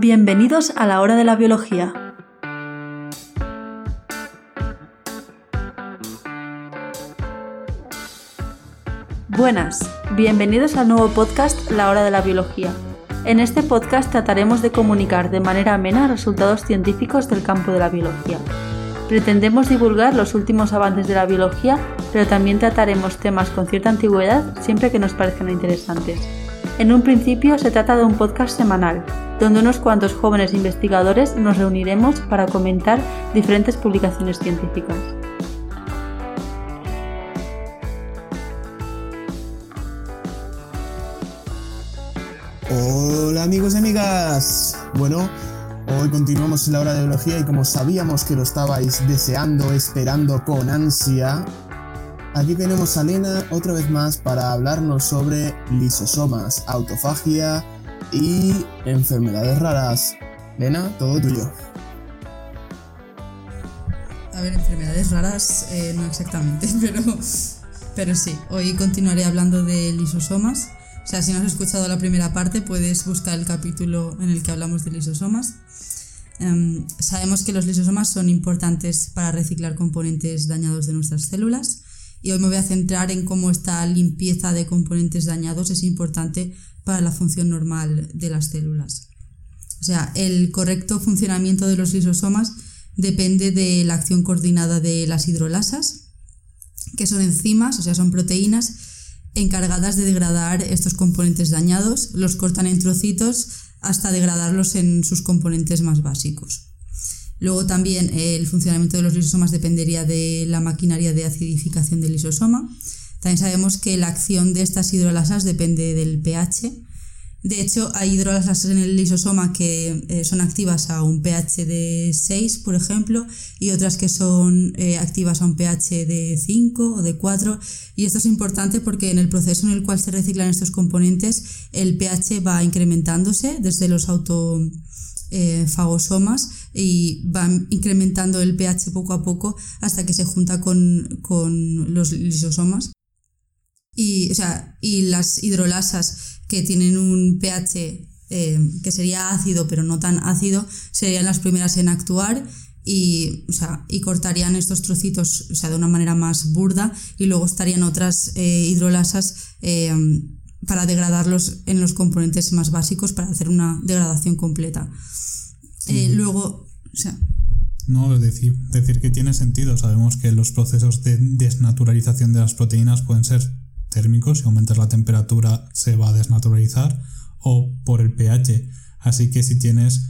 Bienvenidos a la hora de la biología. Buenas, bienvenidos al nuevo podcast La hora de la biología. En este podcast trataremos de comunicar de manera amena resultados científicos del campo de la biología. Pretendemos divulgar los últimos avances de la biología, pero también trataremos temas con cierta antigüedad siempre que nos parezcan interesantes. En un principio se trata de un podcast semanal, donde unos cuantos jóvenes investigadores nos reuniremos para comentar diferentes publicaciones científicas. Hola amigos y amigas. Bueno, hoy continuamos en la hora de biología y como sabíamos que lo estabais deseando, esperando con ansia, aquí tenemos a Lena otra vez más para hablarnos sobre lisosomas, autofagia y enfermedades raras. Lena, todo tuyo. A ver, enfermedades raras, eh, no exactamente, pero, pero sí. Hoy continuaré hablando de lisosomas o sea, si no has escuchado la primera parte, puedes buscar el capítulo en el que hablamos de lisosomas. Em, sabemos que los lisosomas son importantes para reciclar componentes dañados de nuestras células y hoy me voy a centrar en cómo esta limpieza de componentes dañados es importante para la función normal de las células. O sea, el correcto funcionamiento de los lisosomas depende de la acción coordinada de las hidrolasas, que son enzimas, o sea, son proteínas encargadas de degradar estos componentes dañados, los cortan en trocitos hasta degradarlos en sus componentes más básicos. Luego también eh, el funcionamiento de los lisosomas dependería de la maquinaria de acidificación del lisosoma. También sabemos que la acción de estas hidrolasas depende del pH de hecho, hay hidrolasas en el lisosoma que eh, son activas a un pH de 6, por ejemplo, y otras que son eh, activas a un pH de 5 o de 4. Y esto es importante porque en el proceso en el cual se reciclan estos componentes, el pH va incrementándose desde los autofagosomas eh, y va incrementando el pH poco a poco hasta que se junta con, con los lisosomas. Y, o sea, y las hidrolasas que tienen un pH eh, que sería ácido pero no tan ácido, serían las primeras en actuar y, y cortarían estos trocitos sea, de una manera más burda y luego estarían otras eh, hidrolasas para degradarlos en los componentes más básicos para hacer una degradación completa. luego, o sea, no, es decir, decir que tiene sentido. Sabemos que los procesos de desnaturalización de las proteínas pueden ser térmicos, si aumentas la temperatura se va a desnaturalizar, o por el pH. Así que si tienes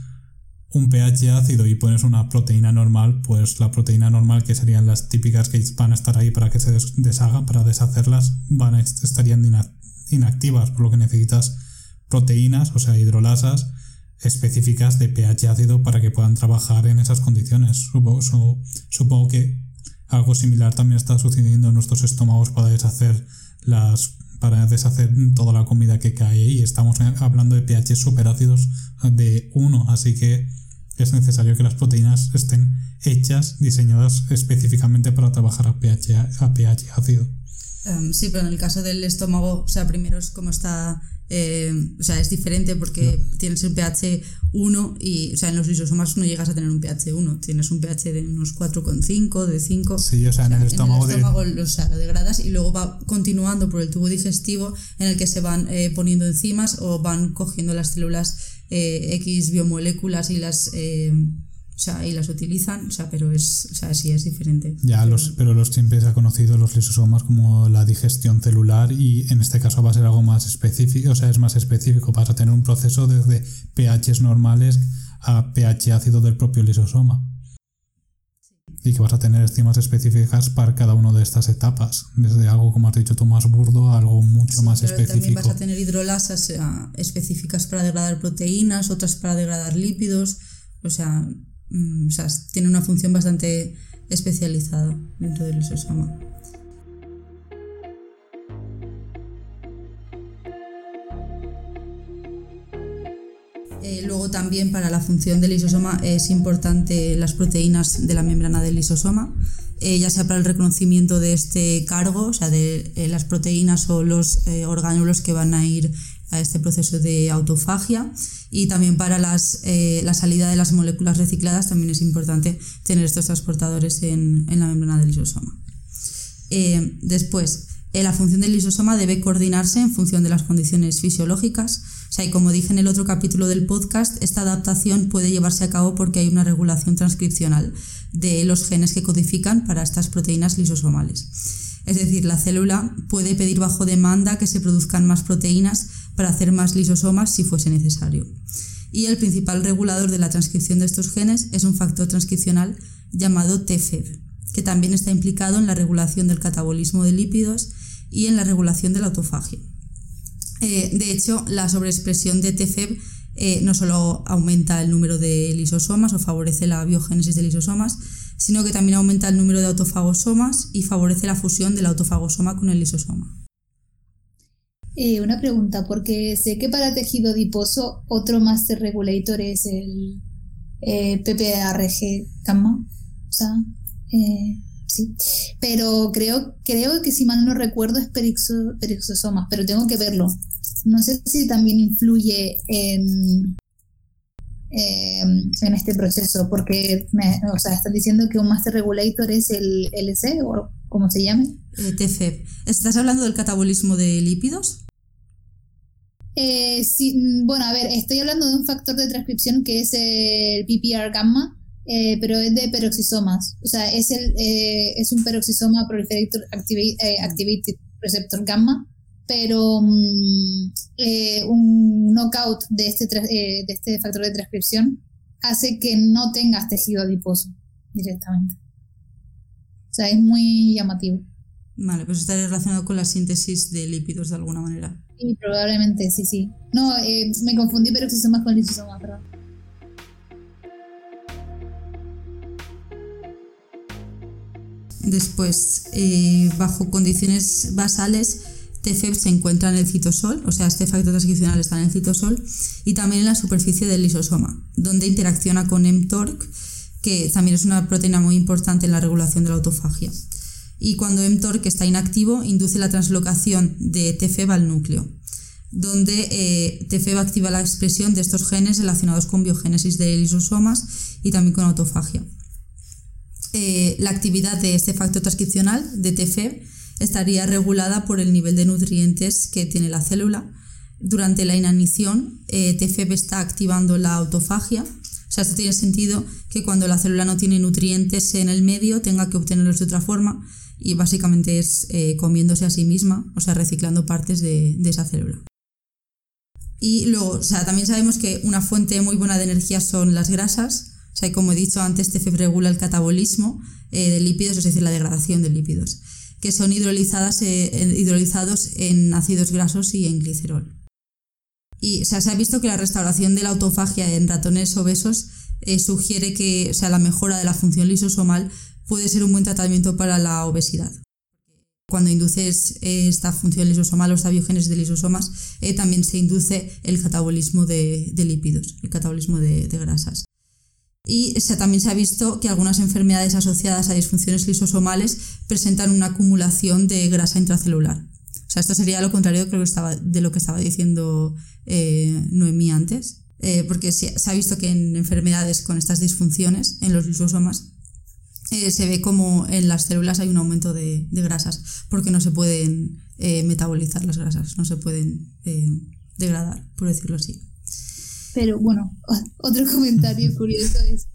un pH ácido y pones una proteína normal, pues la proteína normal, que serían las típicas que van a estar ahí para que se deshagan, para deshacerlas, van a, estarían inactivas, por lo que necesitas proteínas, o sea, hidrolasas específicas de pH ácido para que puedan trabajar en esas condiciones. Supongo, supongo que algo similar también está sucediendo en nuestros estómagos para deshacer las para deshacer toda la comida que cae y estamos hablando de pH superácidos de 1, así que es necesario que las proteínas estén hechas, diseñadas específicamente para trabajar a pH, a pH ácido. Em, sí, pero en el caso del estómago, o sea, primero es como está eh, o sea, es diferente porque tienes el pH 1 y, o sea, en los lisosomas no llegas a tener un pH 1, tienes un pH de unos 4,5, de 5. Sí, o sea, en el estómago, en el estómago lo, lo, degradas y luego va continuando por el tubo digestivo en el que se van eh, poniendo enzimas o van cogiendo las células eh, X biomoléculas y las o sea, y las utilizan, o sea, pero es, o sea, sí es diferente. Ya, los, pero los siempre se ha conocido los lisosomas como la digestión celular y en este caso va a ser algo más específico, o sea, es más específico, vas a tener un proceso desde pHs normales a pH ácido del propio lisosoma. Y que vas a tener enzimas específicas para cada una de estas etapas, desde algo, como has dicho tú, más burdo a algo mucho más pero específico. También vas a tener hidrolasas específicas para degradar proteínas, otras para degradar lípidos, o sea, Mm, o sea, tiene una función bastante especializada dentro del lisosoma. Eh, luego también para la función del lisosoma es importante las proteínas de la membrana del lisosoma, eh, ya sea para el reconocimiento de este cargo, o sea, de eh, las proteínas o los orgánulos que van a ir a este proceso de autofagia y también para las, eh, la salida de las moléculas recicladas también es importante tener estos transportadores en, en la membrana del lisosoma. Eh, después, eh, la función del lisosoma debe coordinarse en función de las condiciones fisiológicas. O sea, y como dije en el otro capítulo del podcast, esta adaptación puede llevarse a cabo porque hay una regulación transcripcional de los genes que codifican para estas proteínas lisosomales. Es decir, la célula puede pedir bajo demanda que se produzcan más proteínas para hacer más lisosomas si fuese necesario. Y el principal regulador de la transcripción de estos genes es un factor transcripcional llamado TFEB, que también está implicado en la regulación del catabolismo de lípidos y en la regulación de la autofagia. Eh, de hecho, la sobreexpresión de TFEB eh, no solo aumenta el número de lisosomas o favorece la biogénesis de lisosomas, sino que también aumenta el número de autofagosomas y favorece la fusión del autofagosoma con el lisosoma. Eh, una pregunta, porque sé que para tejido adiposo otro master regulator es el PPARG gamma, o sea, sí. Pero creo, creo que si mal no recuerdo es perixosomas, pero tengo que verlo. No sé si también influye en, em, en este proceso, porque me, o sea, están diciendo que un master regulator es el LC o como se llame. TFEB. ¿Estás hablando del catabolismo de lípidos? Eh, sí, bueno, a ver, estoy hablando de un factor de transcripción que es el PPR gamma, eh, pero es de peroxisomas. O sea, es, el, eh, es un peroxisoma proliferator activated receptor gamma, pero mm, eh, un knockout de este, eh, de este factor de transcripción hace que no tengas tejido adiposo directamente. O sea, es muy llamativo. Vale, pues está relacionado con la síntesis de lípidos de alguna manera. Sí, probablemente, sí, sí. No, eh, me confundí peroxisomas con lisosomas, perdón. Después, bajo condiciones basales, TFEB se encuentra en el citosol, o sea, este factor transcripcional está en el citosol, y también en la superficie del lisosoma, donde interacciona con mTORC, que también es una proteína muy importante en la regulación de la autofagia. Y cuando mTORC está inactivo, induce la translocación de TFEB al núcleo, donde eh, TFEB activa la expresión de estos genes relacionados con biogénesis de lisosomas y también con autofagia. Eh, la actividad de este factor transcripcional de TFEB estaría regulada por el nivel de nutrientes que tiene la célula. Durante la inanición, eh, TFEB está activando la autofagia. Sea, esto tiene sentido que cuando la célula no tiene nutrientes en el medio tenga que obtenerlos de otra forma y básicamente es eh, comiéndose a sí misma, o sea, reciclando partes de, esa célula. Y luego, o sea, también sabemos que una fuente muy buena de energía son las grasas. O sea, como he dicho antes, TFEB regula el catabolismo eh, de lípidos, es decir, la degradación de lípidos que son hidrolizadas, eh, hidrolizados en ácidos grasos y en glicerol. Y se ha visto que la restauración de la autofagia en ratones obesos eh, sugiere que sea, la mejora de la función lisosomal puede ser un buen tratamiento para la obesidad. Cuando induces eh, esta función lisosomal o esta biogénesis de lisosomas, también se induce el catabolismo de, lípidos, el catabolismo de grasas. Y también se ha visto que algunas enfermedades asociadas a disfunciones lisosomales presentan una acumulación de grasa intracelular. O sea, esto sería lo contrario de lo que estaba diciendo eh, Noemí antes, eh, porque se ha visto que en enfermedades con estas disfunciones, en los lisosomas, eh, se ve como en las células hay un aumento de, de grasas, porque no se pueden metabolizar las grasas, no se pueden degradar, por decirlo así. Pero bueno, otro comentario curioso es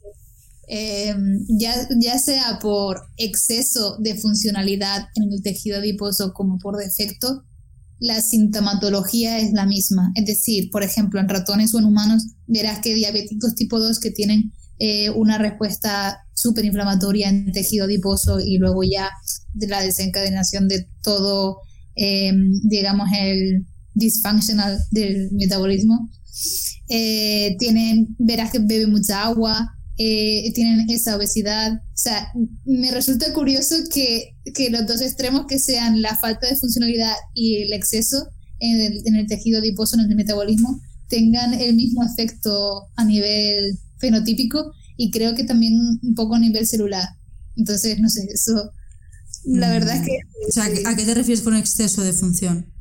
em, ya, ya sea por exceso de funcionalidad en el tejido adiposo como por defecto, la sintomatología es la misma. Es decir, por ejemplo, en ratones o en humanos verás que diabéticos tipo 2 que tienen eh, una respuesta súper inflamatoria en tejido adiposo y luego ya de la desencadenación de todo, em, digamos, el dysfunctional del metabolismo, eh, tienen, verás que beben mucha agua, eh, tienen esa obesidad. O sea, me resulta curioso que, que, los dos extremos que sean la falta de funcionalidad y el exceso en el, en el tejido adiposo, en el metabolismo, tengan el mismo efecto a nivel fenotípico y creo que también un poco a nivel celular. Entonces, no sé, eso, la verdad es que... O sea, ¿a qué te refieres con exceso de función?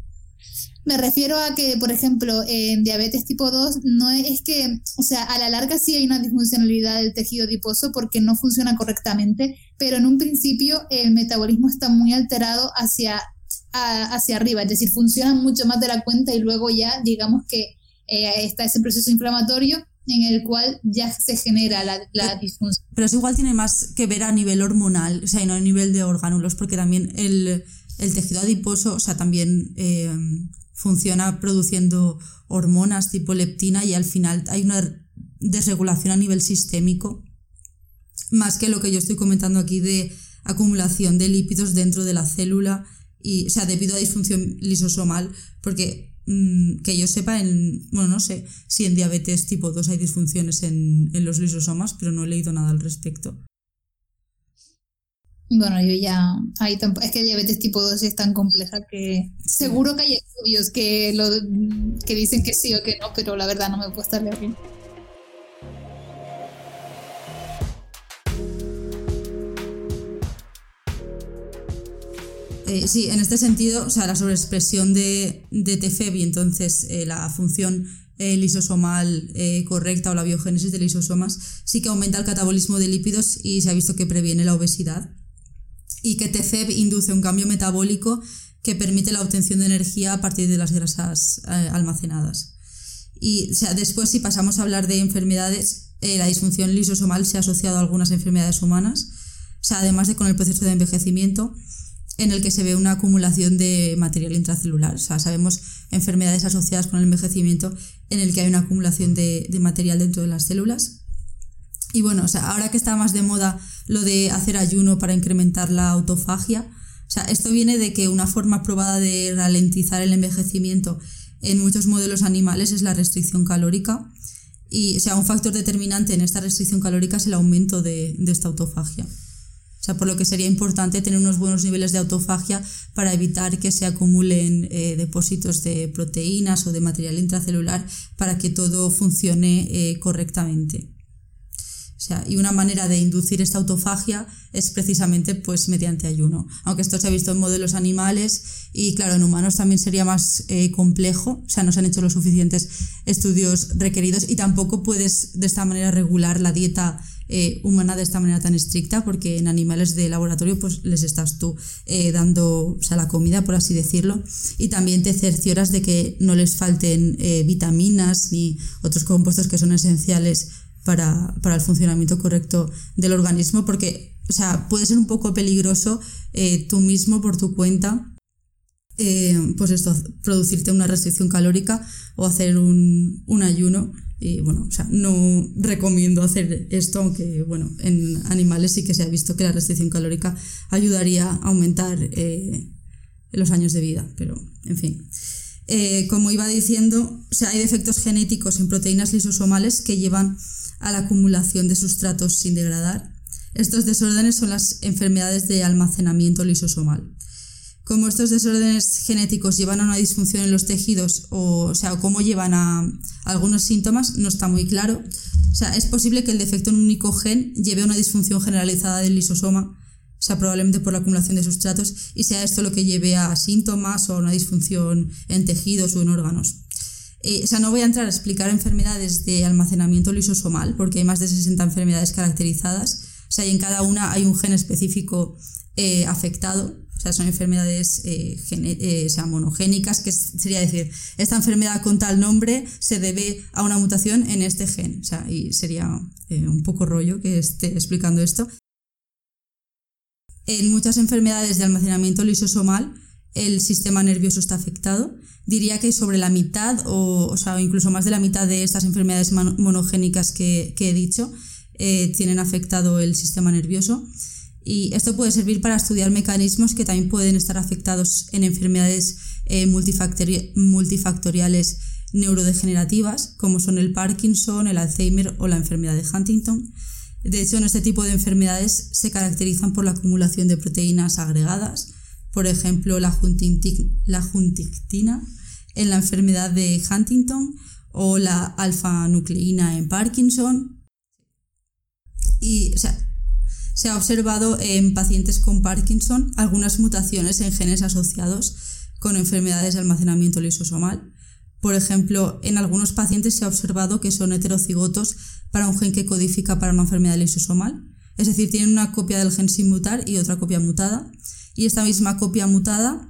Me refiero a que, por ejemplo, en diabetes tipo 2, no es que, o sea, a la larga sí hay una disfuncionalidad del tejido adiposo porque no funciona correctamente, pero en un principio el metabolismo está muy alterado hacia, hacia arriba, es decir, funciona mucho más de la cuenta y luego ya, digamos que eh, está ese proceso inflamatorio en el cual ya se genera la, la disfunción. Pero eso igual tiene más que ver a nivel hormonal, o sea, y no a nivel de orgánulos, porque también el, el tejido adiposo, o sea, también eh, funciona produciendo hormonas tipo leptina y al final hay una desregulación a nivel sistémico, más que lo que yo estoy comentando aquí de acumulación de lípidos dentro de la célula, y, o sea, debido a disfunción lisosomal, porque mm, que yo sepa, en, bueno, no sé si en diabetes tipo 2 hay disfunciones en, en los lisosomas, pero no he leído nada al respecto. Bueno, yo ya. Ahí es que diabetes tipo 2 es tan compleja que. Seguro que hay estudios que, lo, que dicen que sí o que no, pero la verdad no me puedo estar bien. Eh, sí, en este sentido, o sea, la sobreexpresión de, de TFEB y entonces eh, la función eh, lisosomal correcta o la biogénesis de lisosomas sí que aumenta el catabolismo de lípidos y se ha visto que previene la obesidad y que TCEP induce un cambio metabólico que permite la obtención de energía a partir de las grasas eh, almacenadas. Y sea, después, si pasamos a hablar de enfermedades, eh, la disfunción lisosomal se ha asociado a algunas enfermedades humanas, o sea, además de con el proceso de envejecimiento, en el que se ve una acumulación de material intracelular. O sea, sabemos enfermedades asociadas con el envejecimiento en el que hay una acumulación de, de material dentro de las células. Y bueno, o sea, ahora que está más de moda lo de hacer ayuno para incrementar la autofagia, o sea, esto viene de que una forma probada de ralentizar el envejecimiento en muchos modelos animales es la restricción calórica. Y o sea, un factor determinante en esta restricción calórica es el aumento de, esta autofagia. O sea, por lo que sería importante tener unos buenos niveles de autofagia para evitar que se acumulen eh, depósitos de proteínas o de material intracelular para que todo funcione eh, correctamente y una manera de inducir esta autofagia es precisamente pues mediante ayuno. Aunque esto se ha visto en modelos animales y claro, en humanos también sería más eh, complejo, o sea, no se han hecho los suficientes estudios requeridos y tampoco puedes de esta manera regular la dieta eh, humana de esta manera tan estricta porque en animales de laboratorio pues les estás tú eh, dando o sea, la comida, por así decirlo, y también te cercioras de que no les falten vitaminas ni otros compuestos que son esenciales para, el funcionamiento correcto del organismo, porque, o sea, puede ser un poco peligroso eh, tú mismo por tu cuenta, eh, pues esto, producirte una restricción calórica o hacer un, ayuno. Y bueno, o sea, no recomiendo hacer esto, aunque bueno, en animales sí que se ha visto que la restricción calórica ayudaría a aumentar eh, los años de vida, pero en fin. Como iba diciendo, o sea, hay defectos genéticos en proteínas lisosomales que llevan a la acumulación de sustratos sin degradar. Estos desórdenes son las enfermedades de almacenamiento lisosomal. Como estos desórdenes genéticos llevan a una disfunción en los tejidos o, sea, cómo llevan a algunos síntomas, no está muy claro. O sea, es posible que el defecto en un único gen lleve a una disfunción generalizada del lisosoma, o sea, probablemente por la acumulación de sustratos, y sea esto lo que lleve a síntomas o a una disfunción en tejidos o en órganos. Eh, o sea, no voy a entrar a explicar enfermedades de almacenamiento lisosomal, porque hay más de 60 enfermedades caracterizadas. O sea, y en cada una hay un gen específico eh, afectado. O sea, son enfermedades eh, sea, monogénicas, que sería decir, esta enfermedad con tal nombre se debe a una mutación en este gen. O sea, y sería un poco rollo que esté explicando esto. En muchas enfermedades de almacenamiento lisosomal, el sistema nervioso está afectado. Diría que sobre la mitad o, incluso más de la mitad de estas enfermedades monogénicas que, he dicho eh, tienen afectado el sistema nervioso. Y esto puede servir para estudiar mecanismos que también pueden estar afectados en enfermedades eh, multifactoriales neurodegenerativas, como son el Parkinson, el Alzheimer o la enfermedad de Huntington. De hecho, en este tipo de enfermedades se caracterizan por la acumulación de proteínas agregadas, por ejemplo, la, juntictina en la enfermedad de Huntington o la alfa-nucleína en Parkinson. Y se ha observado en pacientes con Parkinson algunas mutaciones en genes asociados con enfermedades de almacenamiento lisosomal. Por ejemplo, en algunos pacientes se ha observado que son heterocigotos para un gen que codifica para una enfermedad lisosomal, es decir, tienen una copia del gen sin mutar y otra copia mutada, y esta misma copia mutada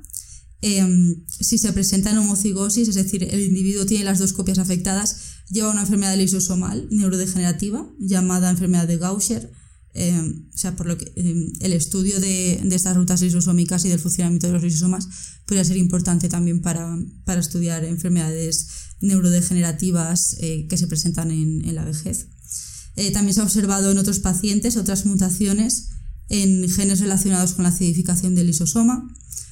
Em, si se presenta en homocigosis, es decir, el individuo tiene las dos copias afectadas, lleva una enfermedad lisosomal neurodegenerativa llamada enfermedad de Gaucher. Em, o sea, por lo que em, el estudio de, estas rutas lisosómicas y del funcionamiento de los lisosomas podría ser importante también para, estudiar enfermedades neurodegenerativas eh, que se presentan en, en la vejez. Eh, también se ha observado en otros pacientes otras mutaciones en genes relacionados con la acidificación del lisosoma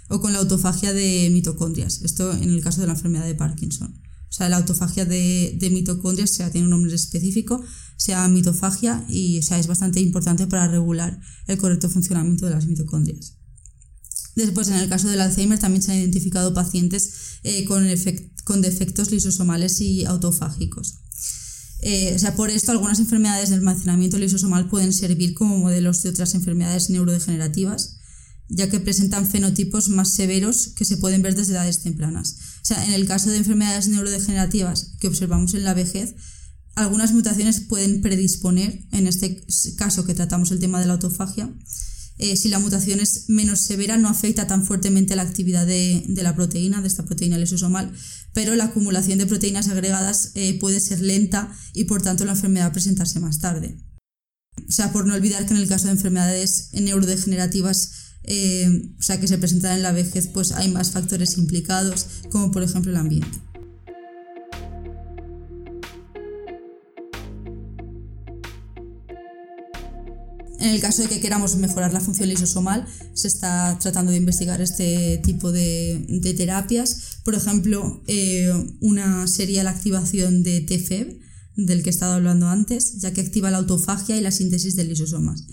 o con la autofagia de mitocondrias. Esto en el caso de la enfermedad de Parkinson. O sea, la autofagia de, mitocondrias sea, tiene un nombre específico, sea mitofagia y sea, es bastante importante para regular el correcto funcionamiento de las mitocondrias. Después, en el caso del Alzheimer, también se han identificado pacientes eh, con, defectos lisosomales y autofágicos. Eh, o sea, por esto, algunas enfermedades del almacenamiento lisosomal pueden servir como modelos de otras enfermedades neurodegenerativas ya que presentan fenotipos más severos que se pueden ver desde edades tempranas. O sea, en el caso de enfermedades neurodegenerativas que observamos en la vejez, algunas mutaciones pueden predisponer, en este caso que tratamos el tema de la autofagia, eh, si la mutación es menos severa no afecta tan fuertemente la actividad de, la proteína, de esta proteína lisosomal, pero la acumulación de proteínas agregadas eh, puede ser lenta y por tanto la enfermedad presentarse más tarde. O sea, por no olvidar que en el caso de enfermedades neurodegenerativas eh, o sea, que se presentan en la vejez, pues hay más factores implicados, como por ejemplo el ambiente. En el caso de que queramos mejorar la función lisosomal, se está tratando de investigar este tipo de, terapias. Por ejemplo, eh, una sería la activación de TFEB, del que he estado hablando antes, ya que activa la autofagia y la síntesis de lisosomas.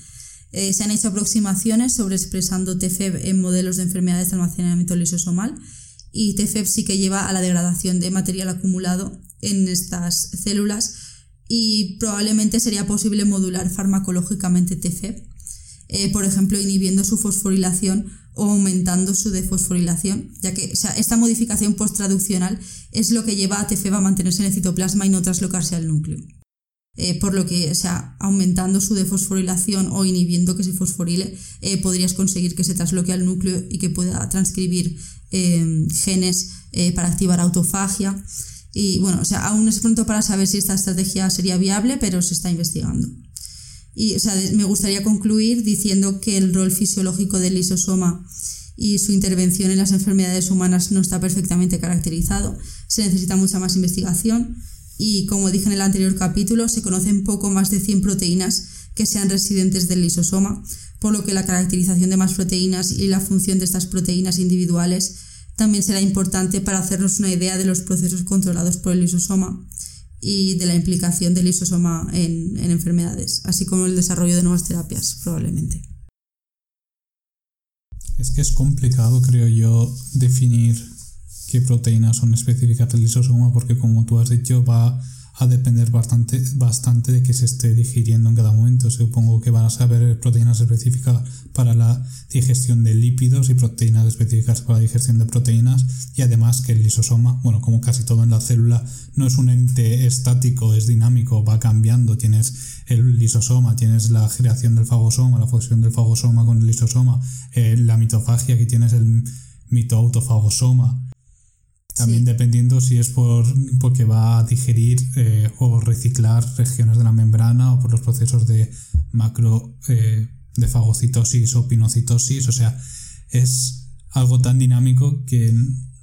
Eh, se han hecho aproximaciones sobre expresando TFEB en modelos de enfermedades de almacenamiento lisosomal y TFEB sí que lleva a la degradación de material acumulado en estas células y probablemente sería posible modular farmacológicamente TFEB, eh, por ejemplo, inhibiendo su fosforilación o aumentando su defosforilación, ya que esta modificación posttraduccional es lo que lleva a TFEB a mantenerse en el citoplasma y no traslocarse al núcleo. Eh, por lo que, o sea, aumentando su defosforilación o inhibiendo que se fosforile, eh, podrías conseguir que se trasloque al núcleo y que pueda transcribir eh, genes para activar autofagia. Y bueno, o sea, aún es pronto para saber si esta estrategia sería viable, pero se está investigando. Y o sea, me gustaría concluir diciendo que el rol fisiológico del lisosoma y su intervención en las enfermedades humanas no está perfectamente caracterizado. Se necesita mucha más investigación y como dije en el anterior capítulo, se conocen poco más de 100 proteínas que sean residentes del lisosoma, por lo que la caracterización de más proteínas y la función de estas proteínas individuales también será importante para hacernos una idea de los procesos controlados por el lisosoma y de la implicación del lisosoma en, en enfermedades, así como el desarrollo de nuevas terapias, probablemente. Es que es complicado, creo yo, definir qué proteínas son específicas del lisosoma, porque como tú has dicho, va a depender bastante, bastante de que se esté digiriendo en cada momento. Supongo que van a saber proteínas específicas para la digestión de lípidos y proteínas específicas para la digestión de proteínas y además que el lisosoma, bueno, como casi todo en la célula, no es un ente estático, es dinámico, va cambiando. Tienes el lisosoma, tienes la creación del fagosoma, la fusión del fagosoma con el lisosoma, eh, la mitofagia, que tienes el mitoautofagosoma también dependiendo si es por, porque va a digerir eh, o reciclar regiones de la membrana o por los procesos de macro eh, de fagocitosis o pinocitosis. O sea, es algo tan dinámico que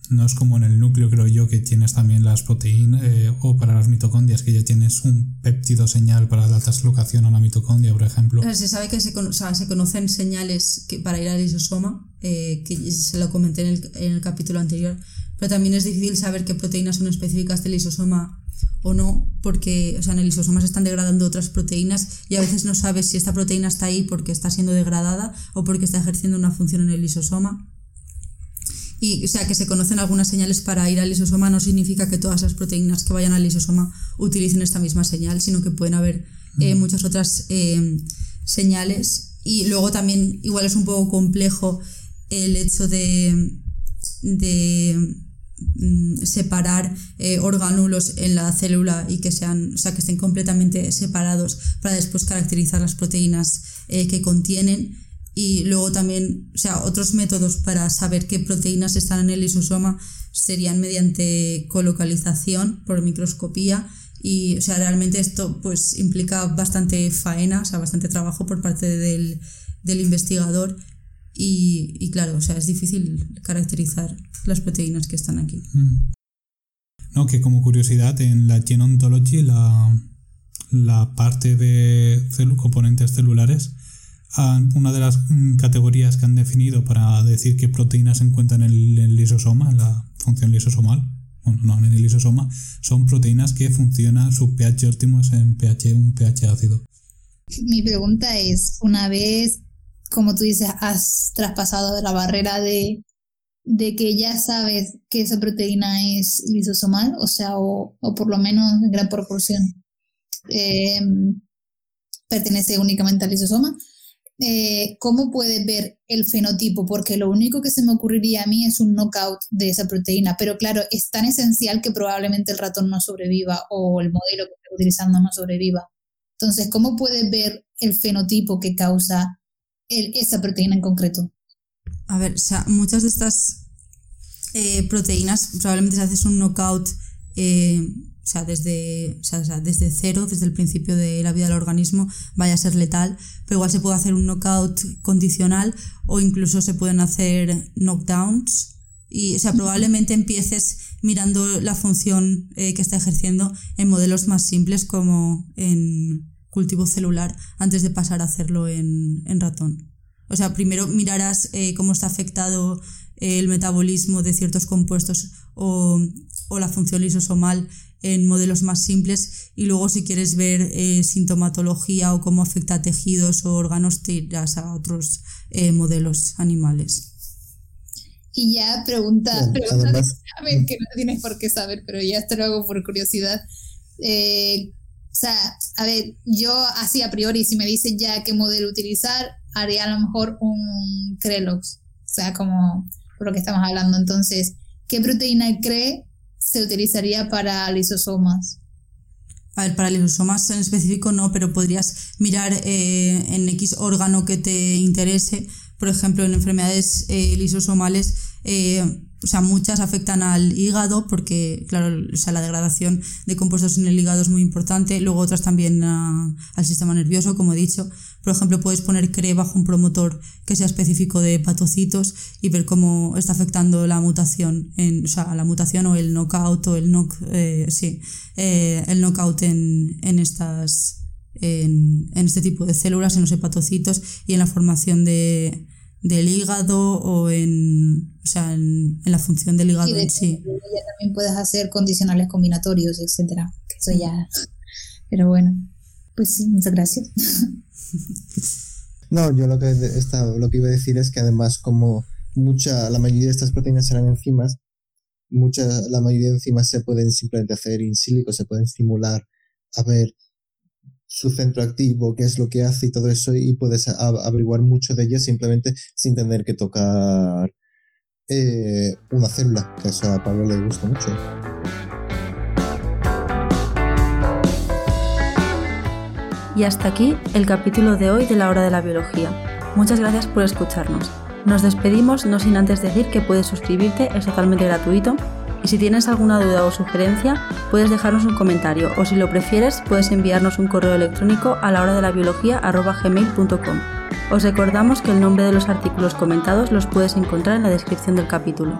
no es como en el núcleo, creo yo, que tienes también las proteínas eh, o para las mitocondrias, que ya tienes un péptido señal para la translocación a la mitocondria, por ejemplo. Se sabe que se, se conocen señales que, para ir al lisosoma, que se lo comenté en el, en el capítulo anterior, pero también es difícil saber qué proteínas son específicas del lisosoma o no, porque o sea, en el lisosoma se están degradando otras proteínas y a veces no sabes si esta proteína está ahí porque está siendo degradada o porque está ejerciendo una función en el lisosoma. Y, o sea, que se conocen algunas señales para ir al lisosoma no significa que todas las proteínas que vayan al lisosoma utilicen esta misma señal, sino que pueden haber eh, muchas otras eh, señales. Y luego también igual es un poco complejo el hecho de de mm, separar eh, en la célula y que sean, o sea, que estén completamente separados para después caracterizar las proteínas eh, que contienen. Y luego también, o sea, otros métodos para saber qué proteínas están en el lisosoma serían mediante colocalización por microscopía y, o sea, realmente esto pues implica bastante faena, o bastante trabajo por parte del, del investigador y, y, claro, o sea, es difícil caracterizar las proteínas que están aquí. Mm. No, que como curiosidad, en la Genome Ontology, la, la parte de componentes celulares, una de las mm, categorías que han definido para decir qué proteínas se encuentran en el, lisosoma, en la función lisosomal, bueno, no en el lisosoma, son proteínas que funcionan, su pH óptimo es en pH, un pH ácido. Mi pregunta es, una vez como tú dices, has traspasado la barrera de, de que ya sabes que esa proteína es lisosomal, o sea, o, por lo menos en gran proporción eh, pertenece únicamente al lisosoma. Eh, ¿Cómo puedes ver el fenotipo? Porque lo único que se me ocurriría a mí es un knockout de esa proteína, pero claro, es tan esencial que probablemente el ratón no sobreviva o el modelo que esté utilizando no sobreviva. Entonces, ¿cómo puedes ver el fenotipo que causa esa proteína en concreto? A ver, o sea, muchas de estas eh, proteínas probablemente si haces un knockout eh, o, sea, desde, o sea, desde cero, desde el principio de la vida del organismo, vaya a ser letal, pero igual se puede hacer un knockout condicional o incluso se pueden hacer knockdowns. Y, o sea, probablemente empieces mirando la función eh, que está ejerciendo en modelos más simples como en cultivo celular antes de pasar a hacerlo en, ratón. O sea, primero mirarás eh, cómo está afectado eh, el metabolismo de ciertos compuestos o, la función lisosomal en modelos más simples y luego si quieres ver eh, sintomatología o cómo afecta a tejidos o órganos te irás a otros modelos animales. Y ya pregunta, pregunta que no tienes por qué saber, pero ya te lo hago por curiosidad. O sea, a ver, yo así a priori, si me dicen ya qué modelo utilizar, haría a lo mejor un Crelox. O sea, como por lo que estamos hablando. Entonces, ¿qué proteína CRE se utilizaría para lisosomas? A ver, para lisosomas en específico no, pero podrías mirar eh, en X órgano que te interese. Por ejemplo, en enfermedades eh, lisosomales eh, o sea, muchas afectan al hígado porque, claro, o sea, la degradación de compuestos en el hígado es muy importante. Luego otras también ah, al sistema nervioso, como he dicho. Por ejemplo, puedes poner CRE bajo un promotor que sea específico de patocitos y ver cómo está afectando la mutación, en, o sea, la mutación o el knockout o el knock, eh, sí, eh, el knockout en, en estas, en, en este tipo de células, en los hepatocitos y en la formación de del hígado o en, o sea, en, la función del hígado en sí. Ya también puedes hacer condicionales combinatorios, etcétera. Eso ya. Pero bueno, pues sí, muchas gracias. No, yo lo que, lo que iba a decir es que además como mucha, la mayoría de estas proteínas eran enzimas, mucha, la mayoría de enzimas se pueden simplemente hacer in silico, se pueden estimular a ver su centro activo, qué es lo que hace y todo eso, y puedes averiguar mucho de ella simplemente sin tener que tocar eh, una célula, que a Pablo le gusta mucho. Y hasta aquí el capítulo de hoy de la hora de la biología. Muchas gracias por escucharnos. Nos despedimos no sin antes decir que puedes suscribirte, es totalmente gratuito y si tienes alguna duda o sugerencia, puedes dejarnos un comentario o si lo prefieres, puedes enviarnos un correo electrónico a la hora de la biología. Os recordamos que el nombre de los artículos comentados los puedes encontrar en la descripción del capítulo.